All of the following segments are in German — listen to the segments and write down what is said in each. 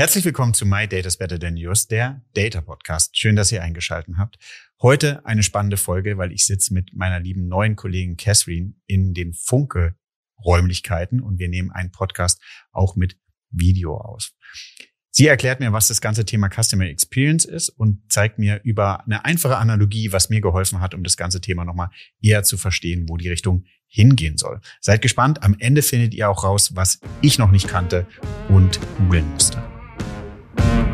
Herzlich willkommen zu My Data's Better Than Yours, der Data Podcast. Schön, dass ihr eingeschaltet habt. Heute eine spannende Folge, weil ich sitze mit meiner lieben neuen Kollegin Catherine in den Funke Räumlichkeiten und wir nehmen einen Podcast auch mit Video aus. Sie erklärt mir, was das ganze Thema Customer Experience ist und zeigt mir über eine einfache Analogie, was mir geholfen hat, um das ganze Thema nochmal eher zu verstehen, wo die Richtung hingehen soll. Seid gespannt. Am Ende findet ihr auch raus, was ich noch nicht kannte und googeln musste.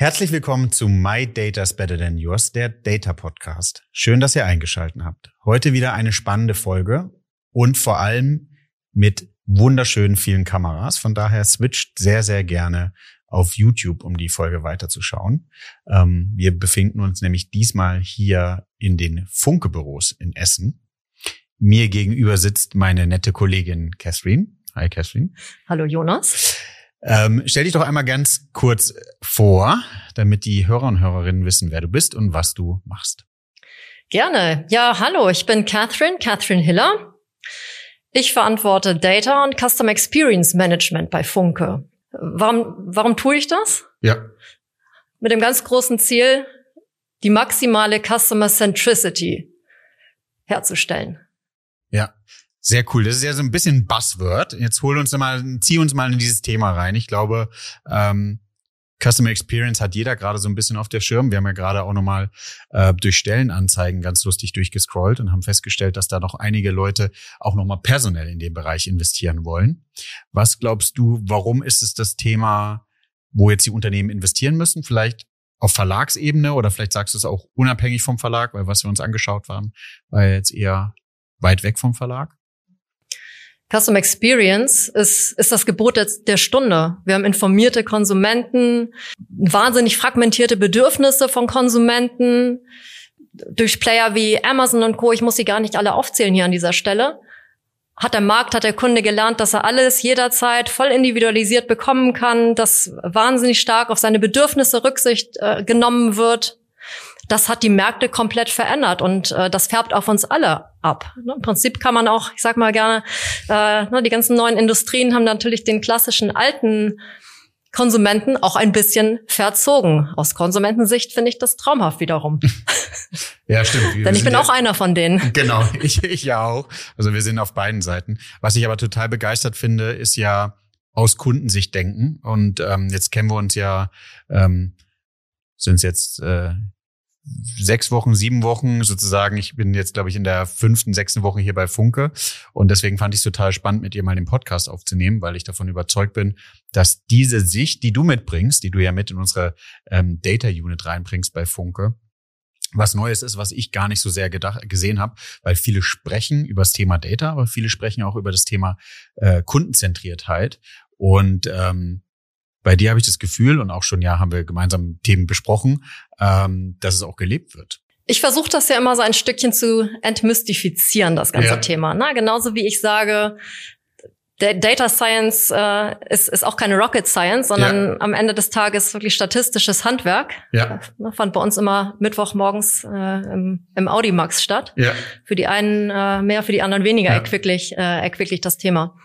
Herzlich willkommen zu My Data's Better Than Yours, der Data Podcast. Schön, dass ihr eingeschaltet habt. Heute wieder eine spannende Folge und vor allem mit wunderschönen vielen Kameras. Von daher switcht sehr, sehr gerne auf YouTube, um die Folge weiterzuschauen. Ähm, wir befinden uns nämlich diesmal hier in den Funke-Büros in Essen. Mir gegenüber sitzt meine nette Kollegin Catherine. Hi Catherine. Hallo Jonas. Ähm, stell dich doch einmal ganz kurz vor, damit die Hörer und Hörerinnen wissen, wer du bist und was du machst. Gerne. Ja, hallo, ich bin Catherine, Catherine Hiller. Ich verantworte Data und Customer Experience Management bei Funke. Warum, warum tue ich das? Ja. Mit dem ganz großen Ziel, die maximale Customer Centricity herzustellen. Ja, sehr cool. Das ist ja so ein bisschen Buzzword. Jetzt hol uns mal, zieh uns mal in dieses Thema rein. Ich glaube, ähm, Customer Experience hat jeder gerade so ein bisschen auf der Schirm. Wir haben ja gerade auch nochmal äh, durch Stellenanzeigen ganz lustig durchgescrollt und haben festgestellt, dass da noch einige Leute auch nochmal personell in dem Bereich investieren wollen. Was glaubst du, warum ist es das Thema, wo jetzt die Unternehmen investieren müssen? Vielleicht auf Verlagsebene oder vielleicht sagst du es auch unabhängig vom Verlag, weil was wir uns angeschaut haben, war jetzt eher weit weg vom Verlag? Custom Experience ist, ist das Gebot der, der Stunde. Wir haben informierte Konsumenten, wahnsinnig fragmentierte Bedürfnisse von Konsumenten durch Player wie Amazon und Co. Ich muss sie gar nicht alle aufzählen hier an dieser Stelle. Hat der Markt, hat der Kunde gelernt, dass er alles jederzeit voll individualisiert bekommen kann, dass wahnsinnig stark auf seine Bedürfnisse Rücksicht äh, genommen wird das hat die Märkte komplett verändert und äh, das färbt auf uns alle ab. Ne? Im Prinzip kann man auch, ich sag mal gerne, äh, ne, die ganzen neuen Industrien haben natürlich den klassischen alten Konsumenten auch ein bisschen verzogen. Aus Konsumentensicht finde ich das traumhaft wiederum. ja, stimmt. Denn ich bin ja, auch einer von denen. Genau, ich, ich ja auch. Also wir sind auf beiden Seiten. Was ich aber total begeistert finde, ist ja aus Kundensicht denken. Und ähm, jetzt kennen wir uns ja, ähm, sind es jetzt äh, sechs Wochen, sieben Wochen sozusagen. Ich bin jetzt, glaube ich, in der fünften, sechsten Woche hier bei Funke. Und deswegen fand ich es total spannend, mit dir mal den Podcast aufzunehmen, weil ich davon überzeugt bin, dass diese Sicht, die du mitbringst, die du ja mit in unsere ähm, Data Unit reinbringst bei Funke, was Neues ist, was ich gar nicht so sehr gedacht, gesehen habe, weil viele sprechen über das Thema Data, aber viele sprechen auch über das Thema äh, Kundenzentriertheit. Und ähm, bei dir habe ich das Gefühl, und auch schon ja haben wir gemeinsam Themen besprochen, ähm, dass es auch gelebt wird. Ich versuche das ja immer so ein Stückchen zu entmystifizieren, das ganze ja. Thema. Na, genauso wie ich sage, Data Science äh, ist, ist auch keine Rocket Science, sondern ja. am Ende des Tages wirklich statistisches Handwerk. Ja. Äh, fand bei uns immer Mittwochmorgens äh, im, im Audimax statt. Ja. Für die einen äh, mehr, für die anderen weniger ja. erquicklich, äh, erquicklich das Thema.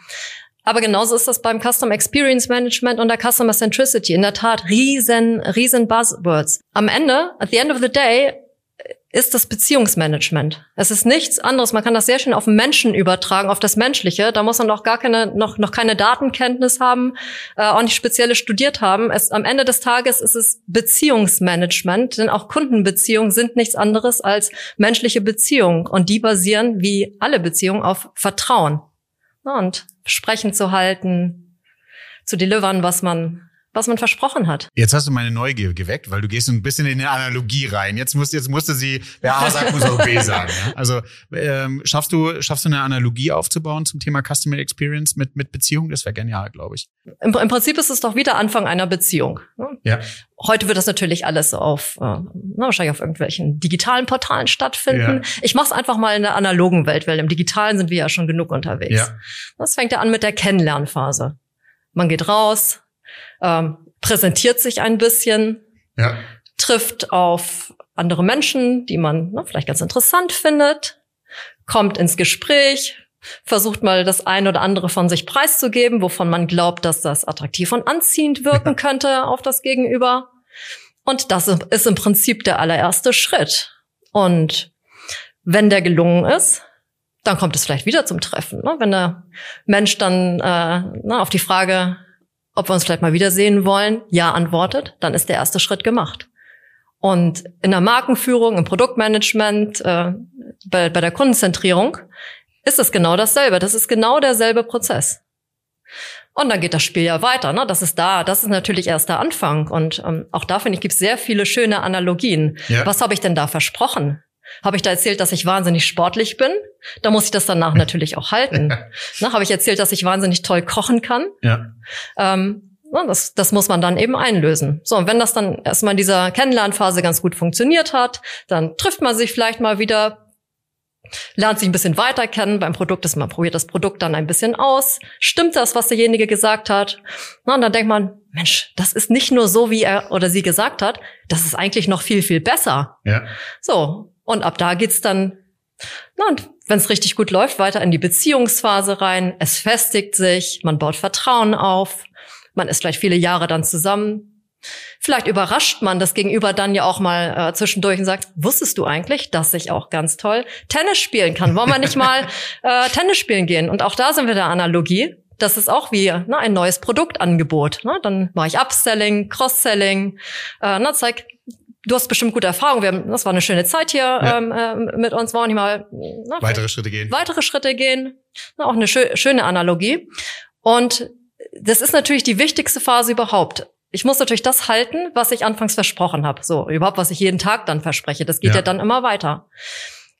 Aber genauso ist das beim Custom Experience Management und der Customer Centricity. In der Tat, riesen, riesen Buzzwords. Am Ende, at the end of the day, ist das Beziehungsmanagement. Es ist nichts anderes. Man kann das sehr schön auf Menschen übertragen, auf das Menschliche. Da muss man auch gar keine, noch, noch keine Datenkenntnis haben, äh, auch nicht spezielle studiert haben. Es, am Ende des Tages ist es Beziehungsmanagement, denn auch Kundenbeziehungen sind nichts anderes als menschliche Beziehungen. Und die basieren, wie alle Beziehungen, auf Vertrauen. Und Sprechen zu halten, zu delivern, was man, was man versprochen hat. Jetzt hast du meine Neugier geweckt, weil du gehst ein bisschen in eine Analogie rein. Jetzt musste, jetzt musste sie, wer A sagt, muss auch B sagen. Ja? Also ähm, schaffst du, schaffst du eine Analogie aufzubauen zum Thema Customer Experience mit, mit Beziehung? Das wäre genial, glaube ich. Im, Im, Prinzip ist es doch wieder Anfang einer Beziehung. Ne? Ja. Heute wird das natürlich alles auf, äh, na, wahrscheinlich auf irgendwelchen digitalen Portalen stattfinden. Ja. Ich mache es einfach mal in der analogen Welt, weil im Digitalen sind wir ja schon genug unterwegs. Ja. Das fängt ja an mit der Kennenlernphase. Man geht raus, ähm, präsentiert sich ein bisschen, ja. trifft auf andere Menschen, die man ne, vielleicht ganz interessant findet, kommt ins Gespräch, versucht mal das eine oder andere von sich preiszugeben, wovon man glaubt, dass das attraktiv und anziehend wirken könnte auf das Gegenüber. Und das ist im Prinzip der allererste Schritt. Und wenn der gelungen ist, dann kommt es vielleicht wieder zum Treffen. Ne? Wenn der Mensch dann äh, na, auf die Frage, ob wir uns vielleicht mal wiedersehen wollen, ja antwortet, dann ist der erste Schritt gemacht. Und in der Markenführung, im Produktmanagement, äh, bei, bei der Kundenzentrierung ist es genau dasselbe. Das ist genau derselbe Prozess. Und dann geht das Spiel ja weiter. Ne? Das ist da. Das ist natürlich erst der Anfang. Und ähm, auch da finde ich, gibt es sehr viele schöne Analogien. Ja. Was habe ich denn da versprochen? Habe ich da erzählt, dass ich wahnsinnig sportlich bin? Da muss ich das danach natürlich auch halten. ne, Habe ich erzählt, dass ich wahnsinnig toll kochen kann? Ja. Ähm, das, das muss man dann eben einlösen. So, und wenn das dann erstmal in dieser Kennenlernphase ganz gut funktioniert hat, dann trifft man sich vielleicht mal wieder, lernt sich ein bisschen weiter kennen beim Produkt, dass man probiert das Produkt dann ein bisschen aus. Stimmt das, was derjenige gesagt hat? Na, und dann denkt man, Mensch, das ist nicht nur so, wie er oder sie gesagt hat, das ist eigentlich noch viel, viel besser. Ja. So, und ab da geht's dann, na, und wenn es richtig gut läuft, weiter in die Beziehungsphase rein. Es festigt sich, man baut Vertrauen auf, man ist vielleicht viele Jahre dann zusammen. Vielleicht überrascht man das Gegenüber dann ja auch mal äh, zwischendurch und sagt, wusstest du eigentlich, dass ich auch ganz toll Tennis spielen kann? Wollen wir nicht mal äh, Tennis spielen gehen? Und auch da sind wir der Analogie. Das ist auch wie ne, ein neues Produktangebot. Ne? Dann mache ich Upselling, Cross-Selling. Äh, na, zeig, du hast bestimmt gute Erfahrungen. Wir haben, das war eine schöne Zeit hier ja. ähm, äh, mit uns. Wollen wir mal na, weitere Schritte gehen? Weitere Schritte gehen. Na, auch eine schö schöne Analogie. Und das ist natürlich die wichtigste Phase überhaupt. Ich muss natürlich das halten, was ich anfangs versprochen habe. So, überhaupt, was ich jeden Tag dann verspreche. Das geht ja, ja dann immer weiter.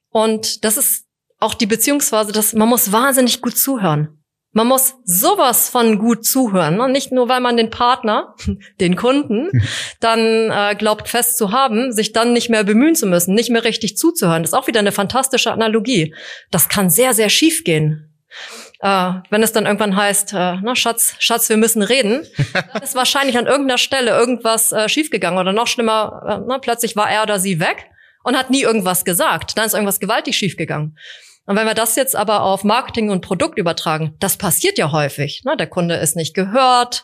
Und das ist auch die Beziehungsphase, dass man muss wahnsinnig gut zuhören. Man muss sowas von gut zuhören. Und ne? nicht nur, weil man den Partner, den Kunden, dann äh, glaubt fest zu haben, sich dann nicht mehr bemühen zu müssen, nicht mehr richtig zuzuhören. Das ist auch wieder eine fantastische Analogie. Das kann sehr, sehr schief gehen. Äh, wenn es dann irgendwann heißt, äh, na, Schatz, Schatz, wir müssen reden, dann ist wahrscheinlich an irgendeiner Stelle irgendwas äh, schiefgegangen oder noch schlimmer, äh, na, plötzlich war er oder sie weg und hat nie irgendwas gesagt. Dann ist irgendwas gewaltig schiefgegangen. Und wenn wir das jetzt aber auf Marketing und Produkt übertragen, das passiert ja häufig. Ne? Der Kunde ist nicht gehört,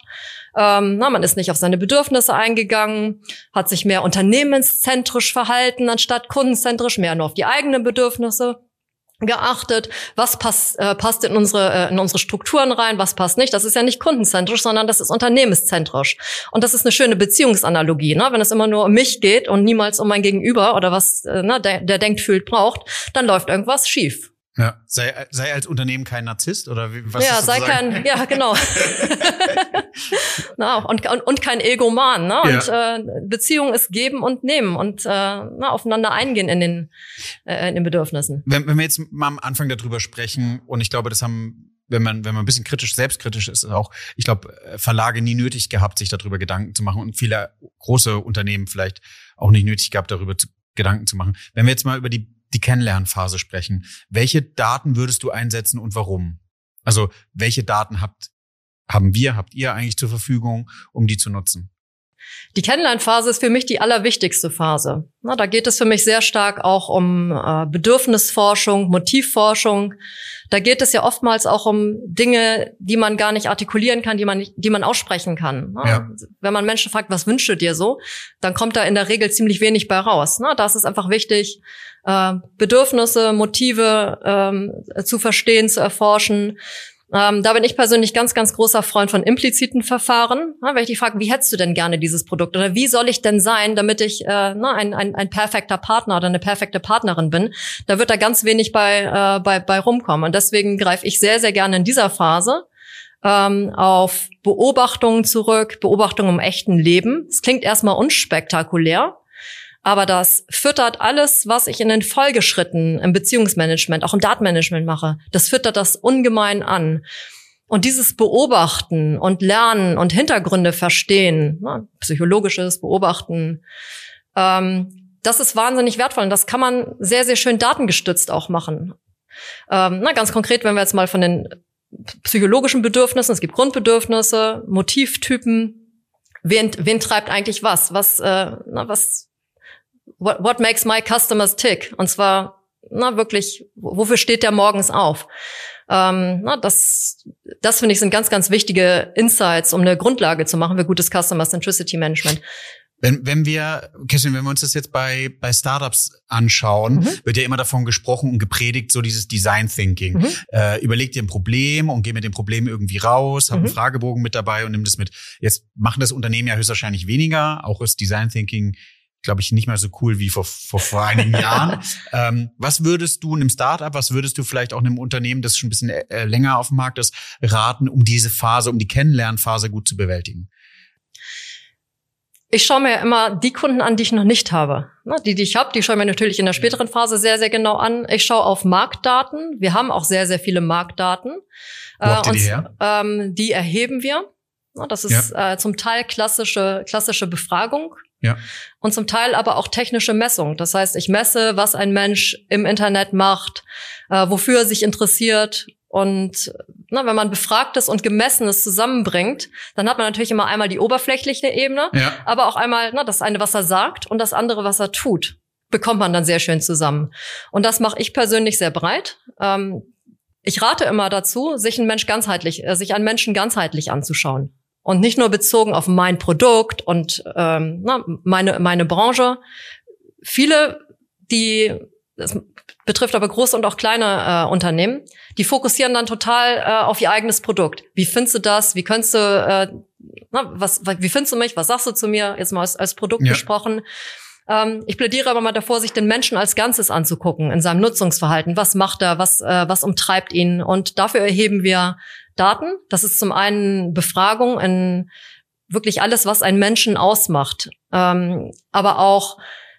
ähm, na, man ist nicht auf seine Bedürfnisse eingegangen, hat sich mehr unternehmenszentrisch verhalten anstatt kundenzentrisch, mehr nur auf die eigenen Bedürfnisse geachtet, was pass, äh, passt in unsere, äh, in unsere Strukturen rein, was passt nicht. Das ist ja nicht kundenzentrisch, sondern das ist unternehmenszentrisch. Und das ist eine schöne Beziehungsanalogie. Ne? Wenn es immer nur um mich geht und niemals um mein Gegenüber oder was äh, ne, der, der denkt, fühlt, braucht, dann läuft irgendwas schief. Ja, sei, sei als Unternehmen kein Narzisst oder wie, was Ja, sei kein, ja, genau. na, und, und, und kein Egoman, ne? Und ja. äh, Beziehung ist geben und nehmen und äh, na, aufeinander eingehen in den, äh, in den Bedürfnissen. Wenn, wenn wir jetzt mal am Anfang darüber sprechen, und ich glaube, das haben wenn man, wenn man ein bisschen kritisch, selbstkritisch ist, auch, ich glaube, Verlage nie nötig gehabt, sich darüber Gedanken zu machen und viele große Unternehmen vielleicht auch nicht nötig gehabt, darüber zu, Gedanken zu machen. Wenn wir jetzt mal über die die Kennenlernphase sprechen. Welche Daten würdest du einsetzen und warum? Also welche Daten habt, haben wir, habt ihr eigentlich zur Verfügung, um die zu nutzen? Die Kennenlernphase ist für mich die allerwichtigste Phase. Na, da geht es für mich sehr stark auch um äh, Bedürfnisforschung, Motivforschung. Da geht es ja oftmals auch um Dinge, die man gar nicht artikulieren kann, die man, die man aussprechen kann. Na, ja. Wenn man Menschen fragt, was wünschst du dir so, dann kommt da in der Regel ziemlich wenig bei raus. Na, da ist es einfach wichtig, äh, Bedürfnisse, Motive ähm, zu verstehen, zu erforschen. Ähm, da bin ich persönlich ganz, ganz großer Freund von impliziten Verfahren. Ja, wenn ich die frage, wie hättest du denn gerne dieses Produkt oder wie soll ich denn sein, damit ich äh, na, ein, ein, ein perfekter Partner oder eine perfekte Partnerin bin, da wird da ganz wenig bei, äh, bei, bei rumkommen. Und deswegen greife ich sehr, sehr gerne in dieser Phase ähm, auf Beobachtungen zurück, Beobachtungen im echten Leben. Es klingt erstmal unspektakulär, aber das füttert alles, was ich in den Folgeschritten im Beziehungsmanagement, auch im Datenmanagement mache. Das füttert das ungemein an. Und dieses Beobachten und Lernen und Hintergründe verstehen, ne, psychologisches Beobachten, ähm, das ist wahnsinnig wertvoll und das kann man sehr, sehr schön datengestützt auch machen. Ähm, na, ganz konkret, wenn wir jetzt mal von den psychologischen Bedürfnissen, es gibt Grundbedürfnisse, Motivtypen, wen, wen treibt eigentlich was? Was, äh, na, was, what, what makes my customers tick? Und zwar, na, wirklich, wofür steht der morgens auf? Ähm, na, das, das finde ich sind ganz, ganz wichtige Insights, um eine Grundlage zu machen für gutes Customer Centricity Management. Wenn, wenn wir, Kerstin, wenn wir uns das jetzt bei, bei Startups anschauen, mhm. wird ja immer davon gesprochen und gepredigt, so dieses Design Thinking. Mhm. Äh, überleg dir ein Problem und geh mit dem Problem irgendwie raus, hab mhm. einen Fragebogen mit dabei und nimm das mit. Jetzt machen das Unternehmen ja höchstwahrscheinlich weniger. Auch ist Design Thinking glaube ich, nicht mehr so cool wie vor, vor, vor einigen Jahren. Ähm, was würdest du einem Startup, was würdest du vielleicht auch einem Unternehmen, das schon ein bisschen äh, länger auf dem Markt ist, raten, um diese Phase, um die Kennenlernphase gut zu bewältigen? Ich schaue mir immer die Kunden an, die ich noch nicht habe. Die, die ich habe, die schaue ich mir natürlich in der späteren Phase sehr, sehr genau an. Ich schaue auf Marktdaten. Wir haben auch sehr, sehr viele Marktdaten. Wo habt ihr die, her? Ähm, die erheben wir. Das ist ja. äh, zum Teil klassische, klassische Befragung. Ja. Und zum Teil aber auch technische Messung. Das heißt, ich messe, was ein Mensch im Internet macht, äh, wofür er sich interessiert. Und na, wenn man Befragtes und Gemessenes zusammenbringt, dann hat man natürlich immer einmal die oberflächliche Ebene, ja. aber auch einmal na, das eine, was er sagt und das andere, was er tut, bekommt man dann sehr schön zusammen. Und das mache ich persönlich sehr breit. Ähm, ich rate immer dazu, sich einen Mensch ganzheitlich, äh, sich einen Menschen ganzheitlich anzuschauen und nicht nur bezogen auf mein Produkt und ähm, na, meine meine Branche. Viele, die das betrifft aber große und auch kleine äh, Unternehmen, die fokussieren dann total äh, auf ihr eigenes Produkt. Wie findest du das? Wie könntest du äh, na, was, wie findest du mich? Was sagst du zu mir? Jetzt mal als, als Produkt ja. gesprochen. Ähm, ich plädiere aber mal davor, sich den Menschen als Ganzes anzugucken in seinem Nutzungsverhalten. Was macht er? Was äh, was umtreibt ihn? Und dafür erheben wir Daten. Das ist zum einen Befragung in wirklich alles, was einen Menschen ausmacht, ähm, aber auch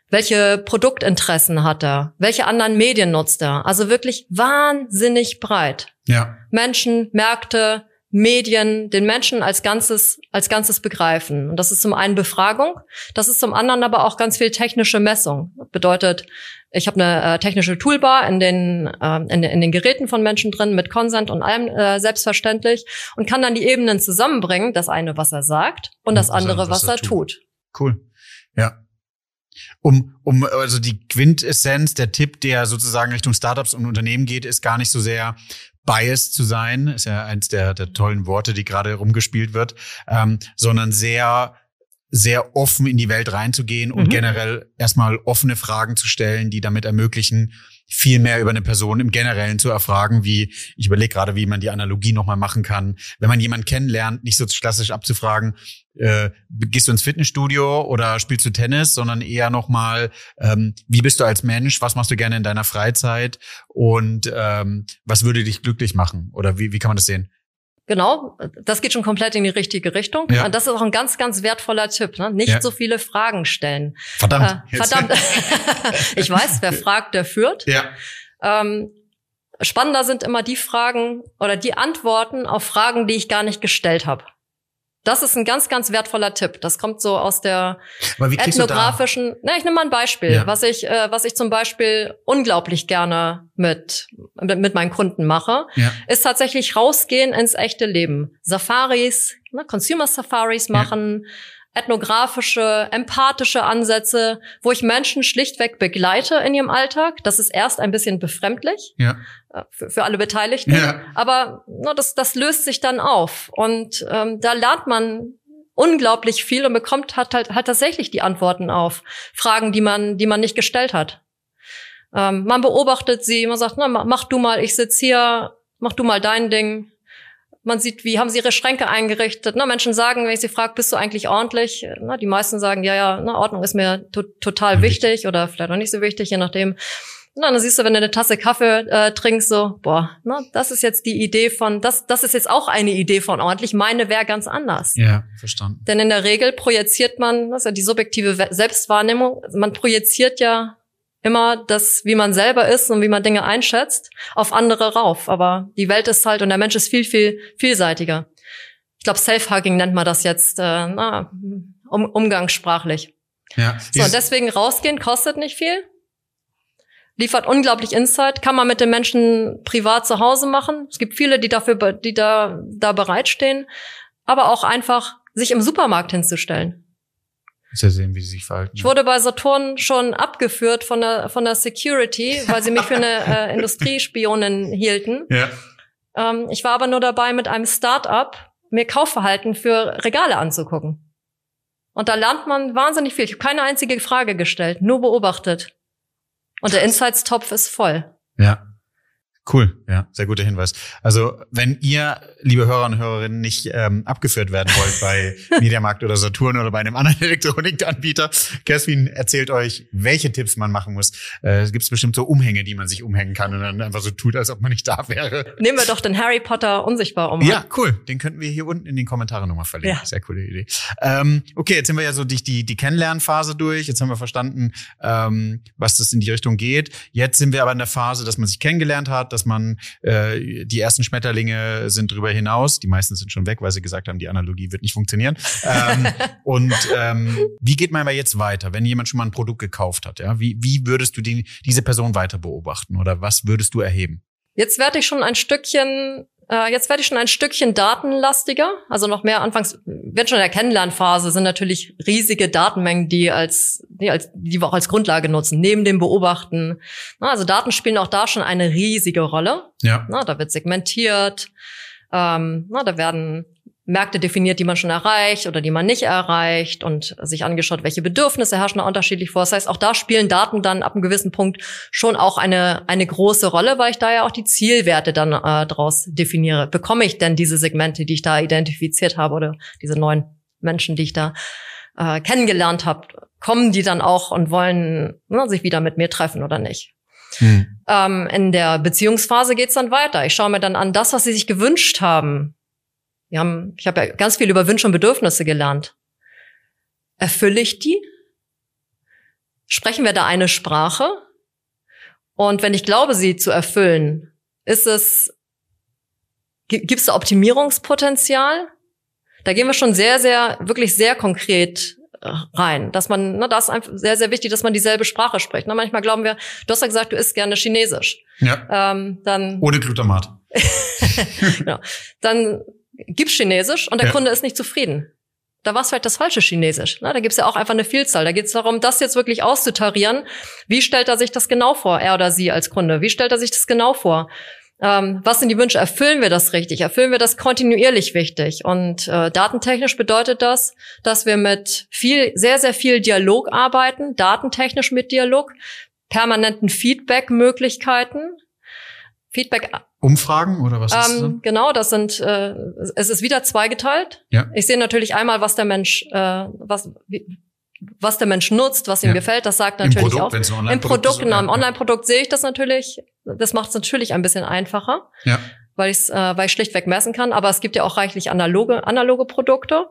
welche Produktinteressen hat er, welche anderen Medien nutzt er. Also wirklich wahnsinnig breit. Ja. Menschen, Märkte, Medien, den Menschen als Ganzes, als Ganzes begreifen. Und das ist zum einen Befragung, das ist zum anderen aber auch ganz viel technische Messung. Bedeutet, ich habe eine äh, technische Toolbar in den, äh, in, in, den Geräten von Menschen drin mit Consent und allem äh, selbstverständlich und kann dann die Ebenen zusammenbringen, das eine, was er sagt und das andere, was, er tut. tut. Cool. Ja. Um, um, also die Quintessenz, der Tipp, der sozusagen Richtung Startups und Unternehmen geht, ist gar nicht so sehr biased zu sein, ist ja eins der, der tollen Worte, die gerade rumgespielt wird, ähm, sondern sehr sehr offen in die Welt reinzugehen und mhm. generell erstmal offene Fragen zu stellen, die damit ermöglichen, viel mehr über eine Person im Generellen zu erfragen, wie, ich überlege gerade, wie man die Analogie nochmal machen kann. Wenn man jemanden kennenlernt, nicht so klassisch abzufragen, äh, gehst du ins Fitnessstudio oder spielst du Tennis, sondern eher nochmal, ähm, wie bist du als Mensch, was machst du gerne in deiner Freizeit und ähm, was würde dich glücklich machen? Oder wie, wie kann man das sehen? Genau, das geht schon komplett in die richtige Richtung. Ja. Und das ist auch ein ganz, ganz wertvoller Tipp. Ne? Nicht ja. so viele Fragen stellen. Verdammt. Äh, verdammt. ich weiß, wer fragt, der führt. Ja. Ähm, spannender sind immer die Fragen oder die Antworten auf Fragen, die ich gar nicht gestellt habe. Das ist ein ganz, ganz wertvoller Tipp. Das kommt so aus der ethnografischen. Na, ich nehme mal ein Beispiel, ja. was ich, äh, was ich zum Beispiel unglaublich gerne mit mit, meinen Kunden mache, ja. ist tatsächlich rausgehen ins echte Leben. Safaris, ne, Consumer Safaris machen. Ethnografische, empathische Ansätze, wo ich Menschen schlichtweg begleite in ihrem Alltag. Das ist erst ein bisschen befremdlich ja. Äh, für, für alle Beteiligten, ja. aber no, das, das löst sich dann auf. Und ähm, da lernt man unglaublich viel und bekommt hat halt, halt tatsächlich die Antworten auf Fragen, die man, die man nicht gestellt hat. Ähm, man beobachtet sie, man sagt, na, mach du mal, ich sitz hier, mach du mal dein Ding. Man sieht, wie haben sie ihre Schränke eingerichtet. Na, Menschen sagen, wenn ich sie frage, bist du eigentlich ordentlich? Na, die meisten sagen, ja, ja, na, Ordnung ist mir to total wichtig oder vielleicht auch nicht so wichtig, je nachdem. Und dann siehst du, wenn du eine Tasse Kaffee äh, trinkst, so, boah, na, das ist jetzt die Idee von, das, das ist jetzt auch eine Idee von ordentlich, meine wäre ganz anders. Ja, verstanden. Denn in der Regel projiziert man, das ist ja die subjektive Selbstwahrnehmung, man projiziert ja immer das, wie man selber ist und wie man Dinge einschätzt, auf andere rauf. Aber die Welt ist halt und der Mensch ist viel, viel vielseitiger. Ich glaube, Self-Hugging nennt man das jetzt äh, na, um, umgangssprachlich. Ja. So, und deswegen rausgehen kostet nicht viel liefert unglaublich Insight, kann man mit den Menschen privat zu Hause machen. Es gibt viele, die dafür, die da, da bereitstehen, aber auch einfach sich im Supermarkt hinzustellen. Ja sehen, wie sie sich verhalten. Ich wurde bei Saturn schon abgeführt von der, von der Security, weil sie mich für eine äh, Industriespionin hielten. Ja. Ähm, ich war aber nur dabei, mit einem Start-up mir Kaufverhalten für Regale anzugucken. Und da lernt man wahnsinnig viel. Ich habe keine einzige Frage gestellt, nur beobachtet. Und der Insights-Topf ist voll. Ja. Cool, ja, sehr guter Hinweis. Also wenn ihr, liebe Hörer und Hörerinnen, nicht ähm, abgeführt werden wollt bei Mediamarkt oder Saturn oder bei einem anderen Elektronikanbieter, Kerstin erzählt euch, welche Tipps man machen muss. Äh, es gibt bestimmt so Umhänge, die man sich umhängen kann und dann einfach so tut, als ob man nicht da wäre. Nehmen wir doch den Harry Potter unsichtbar um. Ja, cool. Den könnten wir hier unten in den Kommentaren nochmal verlinken. Ja. Sehr coole Idee. Ähm, okay, jetzt sind wir ja so durch die, die Kennenlernphase durch. Jetzt haben wir verstanden, ähm, was das in die Richtung geht. Jetzt sind wir aber in der Phase, dass man sich kennengelernt hat, dass man äh, die ersten Schmetterlinge sind drüber hinaus, die meisten sind schon weg, weil sie gesagt haben, die Analogie wird nicht funktionieren. ähm, und ähm, wie geht man aber jetzt weiter, wenn jemand schon mal ein Produkt gekauft hat? Ja, wie wie würdest du die, diese Person weiter beobachten oder was würdest du erheben? Jetzt werde ich schon ein Stückchen äh, jetzt werde ich schon ein Stückchen datenlastiger, also noch mehr anfangs, wenn schon in der Kennenlernphase sind natürlich riesige Datenmengen, die als, die als, die wir auch als Grundlage nutzen, neben dem Beobachten. Na, also Daten spielen auch da schon eine riesige Rolle. Ja. Na, da wird segmentiert, ähm, na, da werden Märkte definiert, die man schon erreicht oder die man nicht erreicht und sich angeschaut, welche Bedürfnisse herrschen da unterschiedlich vor. Das heißt, auch da spielen Daten dann ab einem gewissen Punkt schon auch eine, eine große Rolle, weil ich da ja auch die Zielwerte dann äh, daraus definiere. Bekomme ich denn diese Segmente, die ich da identifiziert habe oder diese neuen Menschen, die ich da äh, kennengelernt habe, kommen die dann auch und wollen ne, sich wieder mit mir treffen oder nicht? Hm. Ähm, in der Beziehungsphase geht's dann weiter. Ich schaue mir dann an, das, was sie sich gewünscht haben, wir haben, ich habe ja ganz viel über Wünsche und Bedürfnisse gelernt. Erfülle ich die? Sprechen wir da eine Sprache? Und wenn ich glaube, sie zu erfüllen, ist es, gibt es da Optimierungspotenzial? Da gehen wir schon sehr, sehr, wirklich sehr konkret äh, rein, dass man, ne, das ist einfach sehr, sehr wichtig, dass man dieselbe Sprache spricht. Ne, manchmal glauben wir, du hast ja gesagt, du isst gerne Chinesisch. Ja. Ähm, dann ohne Glutamat. genau. Dann gibt's Chinesisch und der ja. Kunde ist nicht zufrieden. Da war es vielleicht das falsche Chinesisch. Ne? Da gibt's ja auch einfach eine Vielzahl. Da geht es darum, das jetzt wirklich auszutarieren. Wie stellt er sich das genau vor, er oder sie als Kunde? Wie stellt er sich das genau vor? Ähm, was sind die Wünsche? Erfüllen wir das richtig? Erfüllen wir das kontinuierlich wichtig? Und äh, datentechnisch bedeutet das, dass wir mit viel, sehr, sehr viel Dialog arbeiten, datentechnisch mit Dialog, permanenten Feedback-Möglichkeiten. Feedback Umfragen oder was ist ähm, das? Genau, das sind äh, es ist wieder zweigeteilt. Ja. Ich sehe natürlich einmal, was der Mensch, äh, was wie, was der Mensch nutzt, was ihm ja. gefällt, das sagt natürlich Im Produkt, auch. Im Produkt, genau, im Online-Produkt sehe ich das natürlich. Das macht es natürlich ein bisschen einfacher, ja. weil ich äh, weil ich schlichtweg messen kann. Aber es gibt ja auch reichlich analoge analoge Produkte.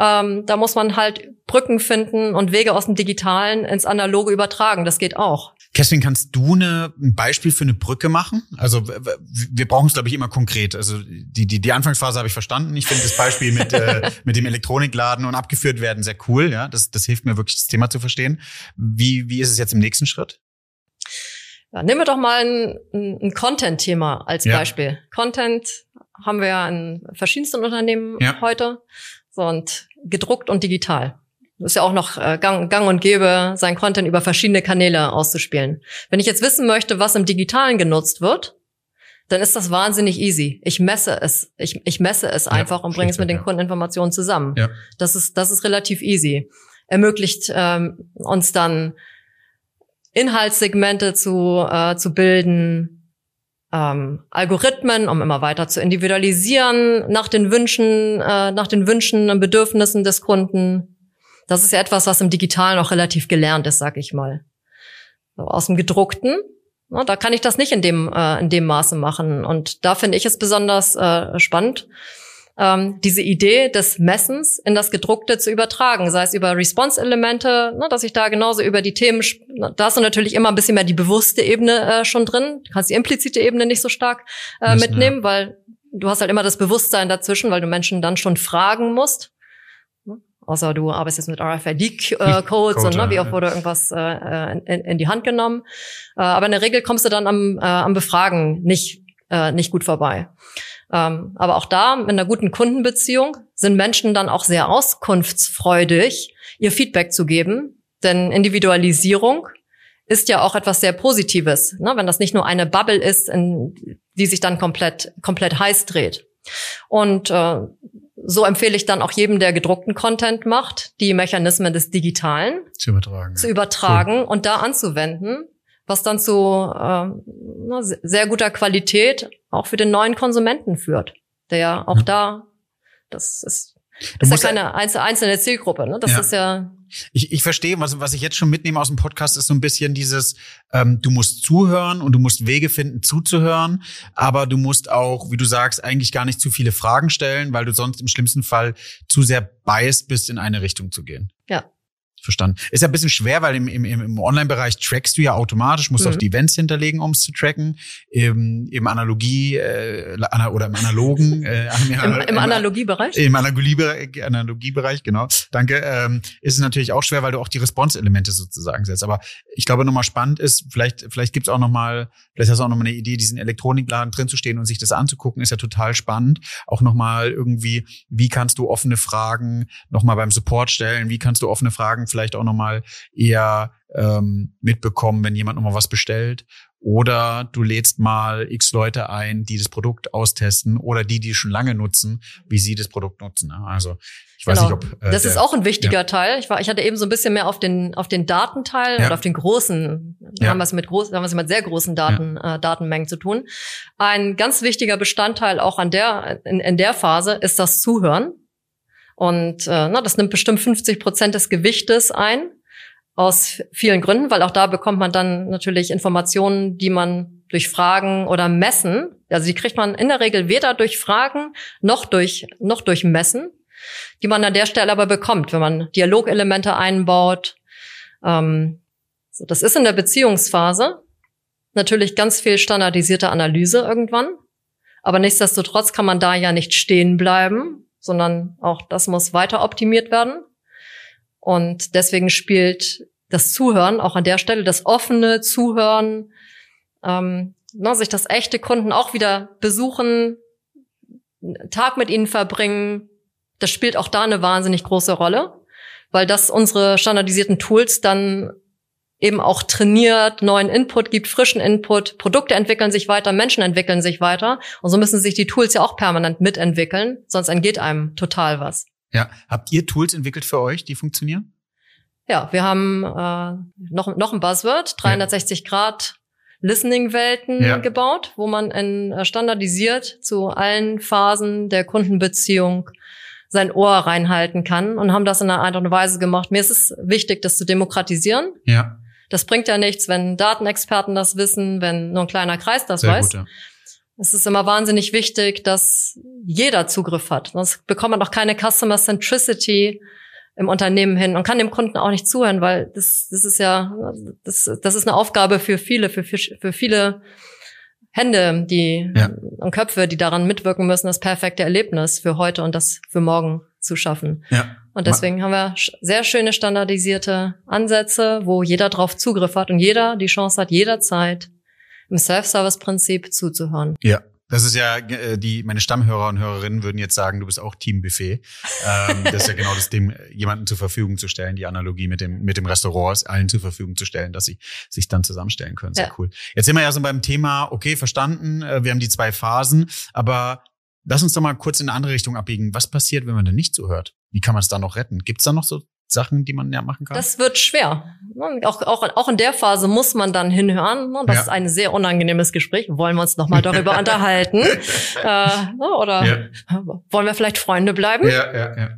Ähm, da muss man halt Brücken finden und Wege aus dem Digitalen ins Analoge übertragen. Das geht auch. Kerstin, kannst du eine, ein Beispiel für eine Brücke machen? Also wir brauchen es, glaube ich, immer konkret. Also die, die, die Anfangsphase habe ich verstanden. Ich finde das Beispiel mit, äh, mit dem Elektronikladen und abgeführt werden sehr cool. Ja, das, das hilft mir wirklich, das Thema zu verstehen. Wie, wie ist es jetzt im nächsten Schritt? Ja, nehmen wir doch mal ein, ein Content-Thema als ja. Beispiel. Content haben wir ja in verschiedensten Unternehmen ja. heute. So, und gedruckt und digital. Das ist ja auch noch äh, gang, gang und gäbe, sein Content über verschiedene Kanäle auszuspielen. Wenn ich jetzt wissen möchte, was im Digitalen genutzt wird, dann ist das wahnsinnig easy. Ich messe es, ich, ich messe es einfach ja, und bringe es mit den ja. Kundeninformationen zusammen. Ja. Das ist, das ist relativ easy. Ermöglicht ähm, uns dann Inhaltssegmente zu, äh, zu bilden, ähm, Algorithmen, um immer weiter zu individualisieren nach den Wünschen, äh, nach den Wünschen und Bedürfnissen des Kunden. Das ist ja etwas, was im Digitalen noch relativ gelernt ist, sag ich mal. So, aus dem gedruckten Na, da kann ich das nicht in dem, äh, in dem Maße machen. Und da finde ich es besonders äh, spannend, ähm, diese Idee des Messens in das Gedruckte zu übertragen, sei es über Response-Elemente, ne, dass ich da genauso über die Themen, da hast du natürlich immer ein bisschen mehr die bewusste Ebene äh, schon drin, du kannst die implizite Ebene nicht so stark äh, Müssen, mitnehmen, ja. weil du hast halt immer das Bewusstsein dazwischen, weil du Menschen dann schon fragen musst. Außer du arbeitest jetzt mit RFID-Codes und ne, wie oft wurde irgendwas äh, in, in die Hand genommen. Äh, aber in der Regel kommst du dann am, äh, am Befragen nicht, äh, nicht gut vorbei. Ähm, aber auch da, mit einer guten Kundenbeziehung, sind Menschen dann auch sehr auskunftsfreudig, ihr Feedback zu geben. Denn Individualisierung ist ja auch etwas sehr Positives, ne? wenn das nicht nur eine Bubble ist, in, die sich dann komplett, komplett heiß dreht. Und äh, so empfehle ich dann auch jedem, der gedruckten Content macht, die Mechanismen des Digitalen zu übertragen, zu übertragen cool. und da anzuwenden, was dann zu äh, sehr guter Qualität auch für den neuen Konsumenten führt, der ja auch mhm. da, das ist, ist ja keine einzelne Zielgruppe, ne? Das ja. ist ja ich, ich verstehe, was, was ich jetzt schon mitnehme aus dem Podcast, ist so ein bisschen dieses, ähm, du musst zuhören und du musst Wege finden, zuzuhören, aber du musst auch, wie du sagst, eigentlich gar nicht zu viele Fragen stellen, weil du sonst im schlimmsten Fall zu sehr biased bist, in eine Richtung zu gehen. Ja. Verstanden. Ist ja ein bisschen schwer, weil im, im, im Online-Bereich trackst du ja automatisch, musst mhm. auch die Events hinterlegen, um es zu tracken. Im, im Analogie äh, oder im analogen äh, Im, im Analogiebereich? Im Analogiebereich, Analogiebereich, genau. Danke. Ähm, ist es natürlich auch schwer, weil du auch die Response-Elemente sozusagen setzt. Aber ich glaube, nochmal spannend ist, vielleicht, vielleicht gibt's auch nochmal, vielleicht hast du auch nochmal eine Idee, diesen Elektronikladen drin zu stehen und sich das anzugucken, ist ja total spannend. Auch nochmal irgendwie, wie kannst du offene Fragen nochmal beim Support stellen? Wie kannst du offene Fragen vielleicht auch nochmal eher ähm, mitbekommen, wenn jemand nochmal was bestellt. Oder du lädst mal x Leute ein, die das Produkt austesten oder die, die schon lange nutzen, wie sie das Produkt nutzen. Also ich weiß genau. nicht, ob äh, das ist auch ein wichtiger ja. Teil. Ich war, ich hatte eben so ein bisschen mehr auf den auf den Datenteil ja. und auf den großen. Ja. Haben wir es mit groß, haben wir es mit sehr großen Daten äh, Datenmengen zu tun. Ein ganz wichtiger Bestandteil auch an der in, in der Phase ist das Zuhören. Und äh, na, das nimmt bestimmt 50 Prozent des Gewichtes ein, aus vielen Gründen, weil auch da bekommt man dann natürlich Informationen, die man durch Fragen oder Messen, also die kriegt man in der Regel weder durch Fragen noch durch, noch durch Messen, die man an der Stelle aber bekommt, wenn man Dialogelemente einbaut. Ähm, so, das ist in der Beziehungsphase natürlich ganz viel standardisierte Analyse irgendwann. Aber nichtsdestotrotz kann man da ja nicht stehen bleiben, sondern auch das muss weiter optimiert werden. Und deswegen spielt das Zuhören auch an der Stelle, das offene Zuhören, ähm, ne, sich das echte Kunden auch wieder besuchen, Tag mit ihnen verbringen, das spielt auch da eine wahnsinnig große Rolle, weil das unsere standardisierten Tools dann eben auch trainiert, neuen Input gibt, frischen Input, Produkte entwickeln sich weiter, Menschen entwickeln sich weiter und so müssen sich die Tools ja auch permanent mitentwickeln, sonst entgeht einem total was. Ja, habt ihr Tools entwickelt für euch, die funktionieren? Ja, wir haben äh, noch, noch ein Buzzword, 360 ja. Grad Listening-Welten ja. gebaut, wo man in, äh, standardisiert zu allen Phasen der Kundenbeziehung sein Ohr reinhalten kann und haben das in einer Art und Weise gemacht. Mir ist es wichtig, das zu demokratisieren. Ja. Das bringt ja nichts, wenn Datenexperten das wissen, wenn nur ein kleiner Kreis das Sehr weiß. Gut, ja. Es ist immer wahnsinnig wichtig, dass jeder Zugriff hat. Sonst bekommt man auch keine Customer Centricity im Unternehmen hin und kann dem Kunden auch nicht zuhören, weil das, das ist ja, das, das ist eine Aufgabe für viele, für, für viele Hände, die ja. und Köpfe, die daran mitwirken müssen, das perfekte Erlebnis für heute und das für morgen zu schaffen. Ja. Und deswegen haben wir sehr schöne standardisierte Ansätze, wo jeder drauf Zugriff hat und jeder die Chance hat, jederzeit im Self-Service-Prinzip zuzuhören. Ja. Das ist ja äh, die meine Stammhörer und Hörerinnen würden jetzt sagen, du bist auch Teambuffet. ähm, das ist ja genau das dem jemanden zur Verfügung zu stellen, die Analogie mit dem mit dem Restaurant allen zur Verfügung zu stellen, dass sie sich dann zusammenstellen können. Sehr ja. cool. Jetzt sind wir ja so beim Thema, okay, verstanden, äh, wir haben die zwei Phasen, aber lass uns doch mal kurz in eine andere Richtung abbiegen. Was passiert, wenn man denn nicht zuhört? Wie kann man es da noch retten? Gibt es da noch so Sachen, die man ja machen kann? Das wird schwer. Auch, auch, auch in der Phase muss man dann hinhören. Das ja. ist ein sehr unangenehmes Gespräch. Wollen wir uns noch mal darüber unterhalten? Äh, ne, oder ja. wollen wir vielleicht Freunde bleiben? Ja, ja, ja.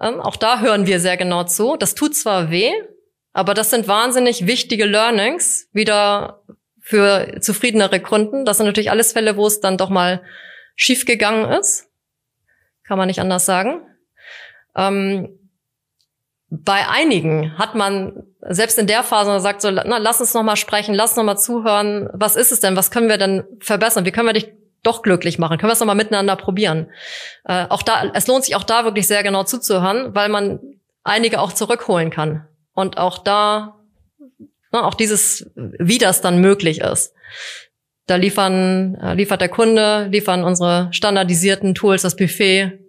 Ähm, auch da hören wir sehr genau zu. Das tut zwar weh, aber das sind wahnsinnig wichtige Learnings, wieder für zufriedenere Kunden. Das sind natürlich alles Fälle, wo es dann doch mal schiefgegangen ist. Kann man nicht anders sagen. Ähm, bei einigen hat man selbst in der Phase sagt so, na, lass uns noch mal sprechen, lass uns noch mal zuhören. Was ist es denn? Was können wir denn verbessern? Wie können wir dich doch glücklich machen? Können wir es noch mal miteinander probieren? Äh, auch da, es lohnt sich auch da wirklich sehr genau zuzuhören, weil man einige auch zurückholen kann und auch da, na, auch dieses, wie das dann möglich ist. Da liefern, äh, liefert der Kunde, liefern unsere standardisierten Tools, das Buffet,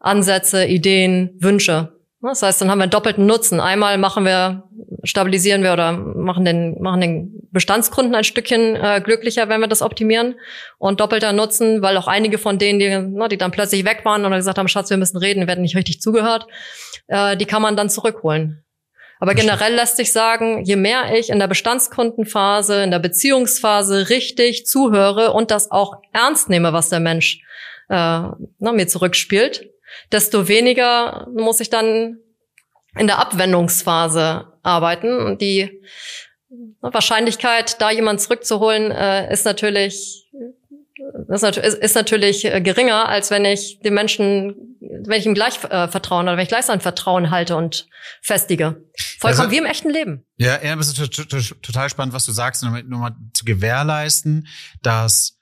Ansätze, Ideen, Wünsche. Das heißt, dann haben wir einen doppelten Nutzen. Einmal machen wir, stabilisieren wir oder machen den, machen den Bestandskunden ein Stückchen äh, glücklicher, wenn wir das optimieren. Und doppelter Nutzen, weil auch einige von denen, die, na, die dann plötzlich weg waren oder gesagt haben, Schatz, wir müssen reden, werden nicht richtig zugehört, äh, die kann man dann zurückholen. Aber generell lässt sich sagen, je mehr ich in der Bestandskundenphase, in der Beziehungsphase richtig zuhöre und das auch ernst nehme, was der Mensch äh, na, mir zurückspielt, desto weniger muss ich dann in der Abwendungsphase arbeiten. Und die Wahrscheinlichkeit, da jemanden zurückzuholen, äh, ist natürlich ist, ist natürlich äh, geringer, als wenn ich den Menschen, wenn ich ihm gleich äh, vertrauen oder wenn ich gleich sein Vertrauen halte und festige. Vollkommen also, wie im echten Leben. Ja, ja, das ist total spannend, was du sagst, nur mal zu gewährleisten, dass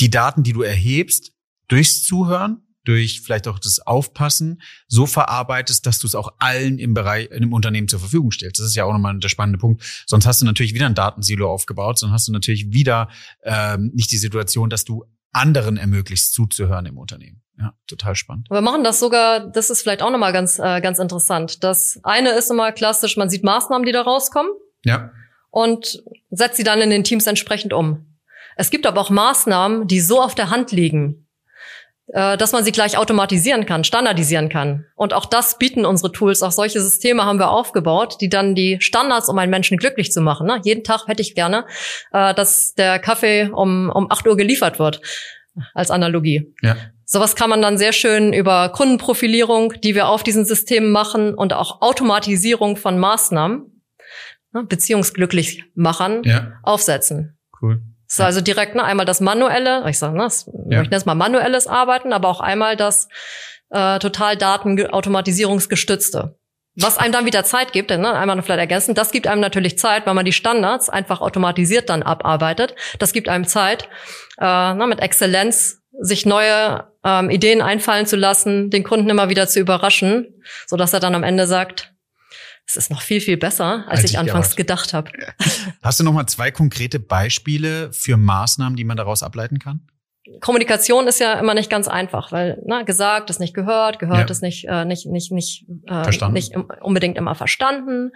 die Daten, die du erhebst, durchs Zuhören durch vielleicht auch das Aufpassen so verarbeitest, dass du es auch allen im Bereich, dem Unternehmen zur Verfügung stellst. Das ist ja auch nochmal der spannende Punkt. Sonst hast du natürlich wieder ein Datensilo aufgebaut, sonst hast du natürlich wieder ähm, nicht die Situation, dass du anderen ermöglicht, zuzuhören im Unternehmen. Ja, total spannend. Wir machen das sogar, das ist vielleicht auch nochmal ganz, äh, ganz interessant. Das eine ist immer klassisch, man sieht Maßnahmen, die da rauskommen. Ja. Und setzt sie dann in den Teams entsprechend um. Es gibt aber auch Maßnahmen, die so auf der Hand liegen, dass man sie gleich automatisieren kann, standardisieren kann. Und auch das bieten unsere Tools. Auch solche Systeme haben wir aufgebaut, die dann die Standards, um einen Menschen glücklich zu machen. Ne? Jeden Tag hätte ich gerne, äh, dass der Kaffee um, um 8 Uhr geliefert wird, als Analogie. Ja. Sowas kann man dann sehr schön über Kundenprofilierung, die wir auf diesen Systemen machen und auch Automatisierung von Maßnahmen, ne, beziehungsglücklich machen, ja. aufsetzen. Cool. So, also direkt ne, einmal das manuelle, ich sage, ne, das, ja. ich nenne es mal manuelles Arbeiten, aber auch einmal das äh, total datenautomatisierungsgestützte. Was einem dann wieder Zeit gibt, denn ne, einmal noch vielleicht ergänzen, das gibt einem natürlich Zeit, weil man die Standards einfach automatisiert dann abarbeitet. Das gibt einem Zeit, äh, ne, mit Exzellenz sich neue ähm, Ideen einfallen zu lassen, den Kunden immer wieder zu überraschen, so dass er dann am Ende sagt, es ist noch viel, viel besser, als, als ich, ich anfangs gedacht habe. Hast du noch mal zwei konkrete Beispiele für Maßnahmen, die man daraus ableiten kann? Kommunikation ist ja immer nicht ganz einfach, weil na, gesagt ist nicht gehört, gehört ja. ist nicht äh, nicht nicht nicht äh, nicht unbedingt immer verstanden.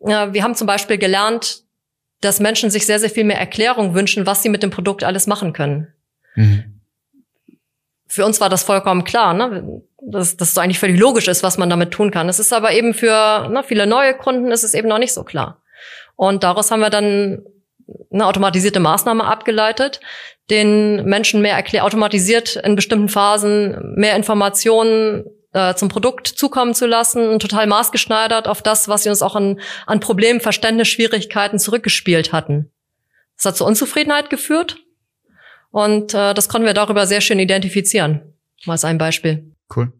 Äh, wir haben zum Beispiel gelernt, dass Menschen sich sehr sehr viel mehr Erklärung wünschen, was sie mit dem Produkt alles machen können. Mhm. Für uns war das vollkommen klar. Ne? Dass das so eigentlich völlig logisch ist, was man damit tun kann. Es ist aber eben für na, viele neue Kunden ist es eben noch nicht so klar. Und daraus haben wir dann eine automatisierte Maßnahme abgeleitet, den Menschen mehr erklär automatisiert in bestimmten Phasen mehr Informationen äh, zum Produkt zukommen zu lassen, total maßgeschneidert auf das, was sie uns auch an, an Problemen, Verständnisschwierigkeiten zurückgespielt hatten. Das hat zu Unzufriedenheit geführt und äh, das konnten wir darüber sehr schön identifizieren. Mal als ein Beispiel. Cool.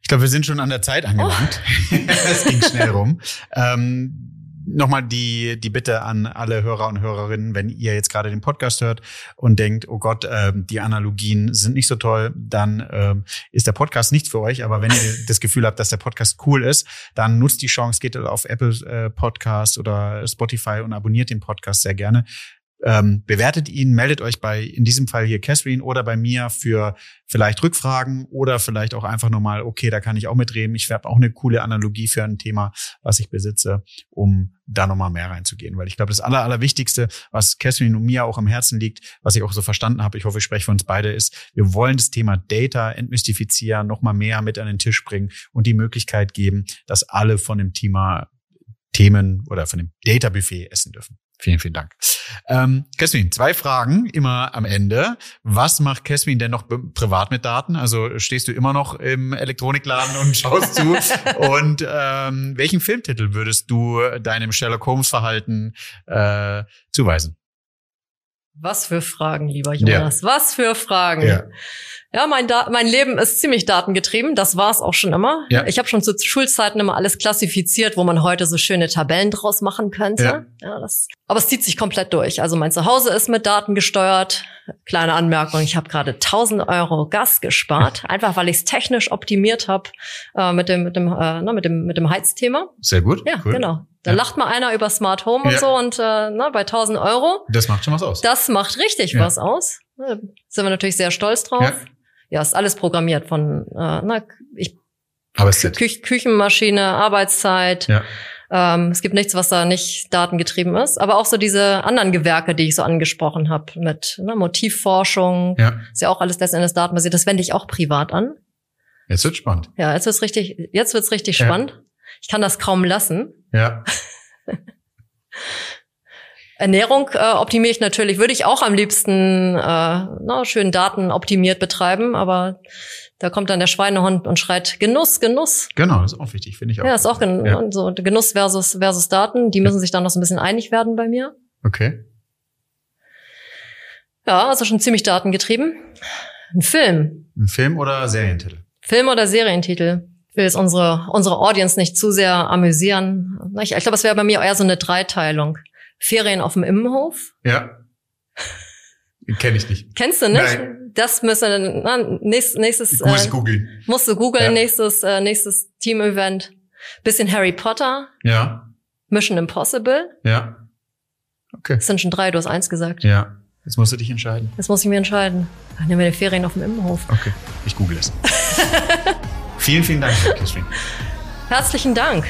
Ich glaube, wir sind schon an der Zeit angelangt. Oh. es ging schnell rum. Ähm, Nochmal die, die Bitte an alle Hörer und Hörerinnen, wenn ihr jetzt gerade den Podcast hört und denkt, oh Gott, äh, die Analogien sind nicht so toll, dann äh, ist der Podcast nichts für euch. Aber wenn ihr das Gefühl habt, dass der Podcast cool ist, dann nutzt die Chance, geht auf Apple äh, Podcast oder Spotify und abonniert den Podcast sehr gerne. Ähm, bewertet ihn, meldet euch bei, in diesem Fall hier Catherine oder bei mir für vielleicht Rückfragen oder vielleicht auch einfach nochmal, okay, da kann ich auch mitreden. Ich habe auch eine coole Analogie für ein Thema, was ich besitze, um da nochmal mehr reinzugehen. Weil ich glaube, das Aller, Allerwichtigste, was Catherine und mir auch am Herzen liegt, was ich auch so verstanden habe, ich hoffe, ich spreche für uns beide, ist, wir wollen das Thema Data entmystifizieren, nochmal mehr mit an den Tisch bringen und die Möglichkeit geben, dass alle von dem Thema Themen oder von dem Data Buffet essen dürfen. Vielen, vielen Dank. Ähm, Keswin, zwei Fragen immer am Ende. Was macht Keswin denn noch privat mit Daten? Also stehst du immer noch im Elektronikladen und schaust zu? und ähm, welchen Filmtitel würdest du deinem Sherlock Holmes Verhalten äh, zuweisen? Was für Fragen, lieber Jonas. Ja. Was für Fragen. Ja. Ja, mein, da mein Leben ist ziemlich datengetrieben. Das war es auch schon immer. Ja. Ich habe schon zu Schulzeiten immer alles klassifiziert, wo man heute so schöne Tabellen draus machen könnte. Ja. Ja, das, aber es zieht sich komplett durch. Also mein Zuhause ist mit Daten gesteuert. Kleine Anmerkung, ich habe gerade 1000 Euro Gas gespart, einfach weil ich es technisch optimiert habe äh, mit, dem, mit, dem, äh, ne, mit, dem, mit dem Heizthema. Sehr gut. Ja, cool. genau. Da ja. lacht mal einer über Smart Home und so und äh, na, bei 1000 Euro. Das macht schon was aus. Das macht richtig ja. was aus. Da sind wir natürlich sehr stolz drauf. Ja ja, ist alles programmiert von äh, na, ich, Kü Küchenmaschine, Arbeitszeit. Ja. Ähm, es gibt nichts, was da nicht datengetrieben ist. Aber auch so diese anderen Gewerke, die ich so angesprochen habe, mit ne, Motivforschung, ja. ist ja auch alles letzten Endes datenbasiert. Das wende ich auch privat an. Jetzt wird's spannend. Ja, jetzt wird's richtig, jetzt wird's richtig ja. spannend. Ich kann das kaum lassen. Ja. Ernährung äh, optimiere ich natürlich, würde ich auch am liebsten äh, na, schön Daten optimiert betreiben, aber da kommt dann der Schweinehund und schreit Genuss, Genuss. Genau, das ist auch wichtig, finde ich auch. Ja, ist auch gen ja. so Genuss versus versus Daten, die müssen sich dann noch so ein bisschen einig werden bei mir. Okay. Ja, also schon ziemlich datengetrieben. Ein Film. Ein Film oder Serientitel? Film oder Serientitel. Ich will jetzt unsere unsere Audience nicht zu sehr amüsieren. Ich, ich glaube, es wäre bei mir eher so eine Dreiteilung. Ferien auf dem Immenhof. Ja. Kenne ich nicht. Kennst du nicht? Nein. Das müssen na, nächstes, nächstes Muss äh, googeln. Musst du googeln, ja. nächstes, äh, nächstes Team-Event. Bisschen Harry Potter. Ja. Mission Impossible. Ja. Okay. Das sind schon drei, du hast eins gesagt. Ja. Jetzt musst du dich entscheiden. Jetzt muss ich mir entscheiden. Dann nehmen wir die Ferien auf dem Immenhof. Okay. Ich google es. vielen, vielen Dank, Catherine. Herzlichen Dank.